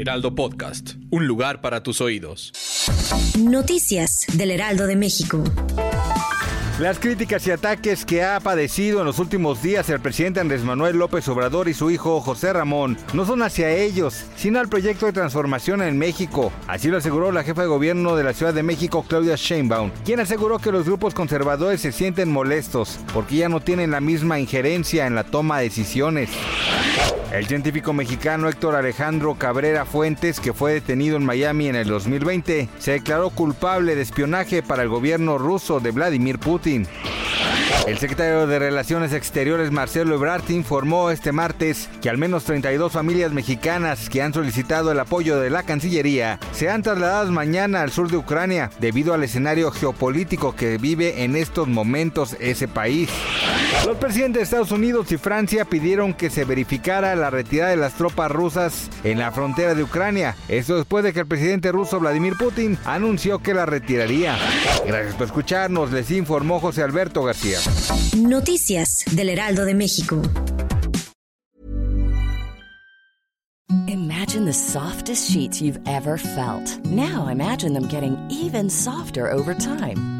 Heraldo Podcast. Un lugar para tus oídos. Noticias del Heraldo de México. Las críticas y ataques que ha padecido en los últimos días el presidente Andrés Manuel López Obrador y su hijo José Ramón no son hacia ellos, sino al proyecto de transformación en México. Así lo aseguró la jefa de gobierno de la Ciudad de México, Claudia Sheinbaum, quien aseguró que los grupos conservadores se sienten molestos porque ya no tienen la misma injerencia en la toma de decisiones. El científico mexicano Héctor Alejandro Cabrera Fuentes, que fue detenido en Miami en el 2020, se declaró culpable de espionaje para el gobierno ruso de Vladimir Putin. El secretario de Relaciones Exteriores Marcelo Ebrard informó este martes que al menos 32 familias mexicanas que han solicitado el apoyo de la Cancillería serán trasladadas mañana al sur de Ucrania debido al escenario geopolítico que vive en estos momentos ese país. Los presidentes de Estados Unidos y Francia pidieron que se verificara la retirada de las tropas rusas en la frontera de Ucrania. Esto después de que el presidente ruso Vladimir Putin anunció que la retiraría. Gracias por escucharnos, les informó José Alberto García. Noticias del Heraldo de México. Imagine the softest sheets you've ever felt. Now imagine them getting even softer over time.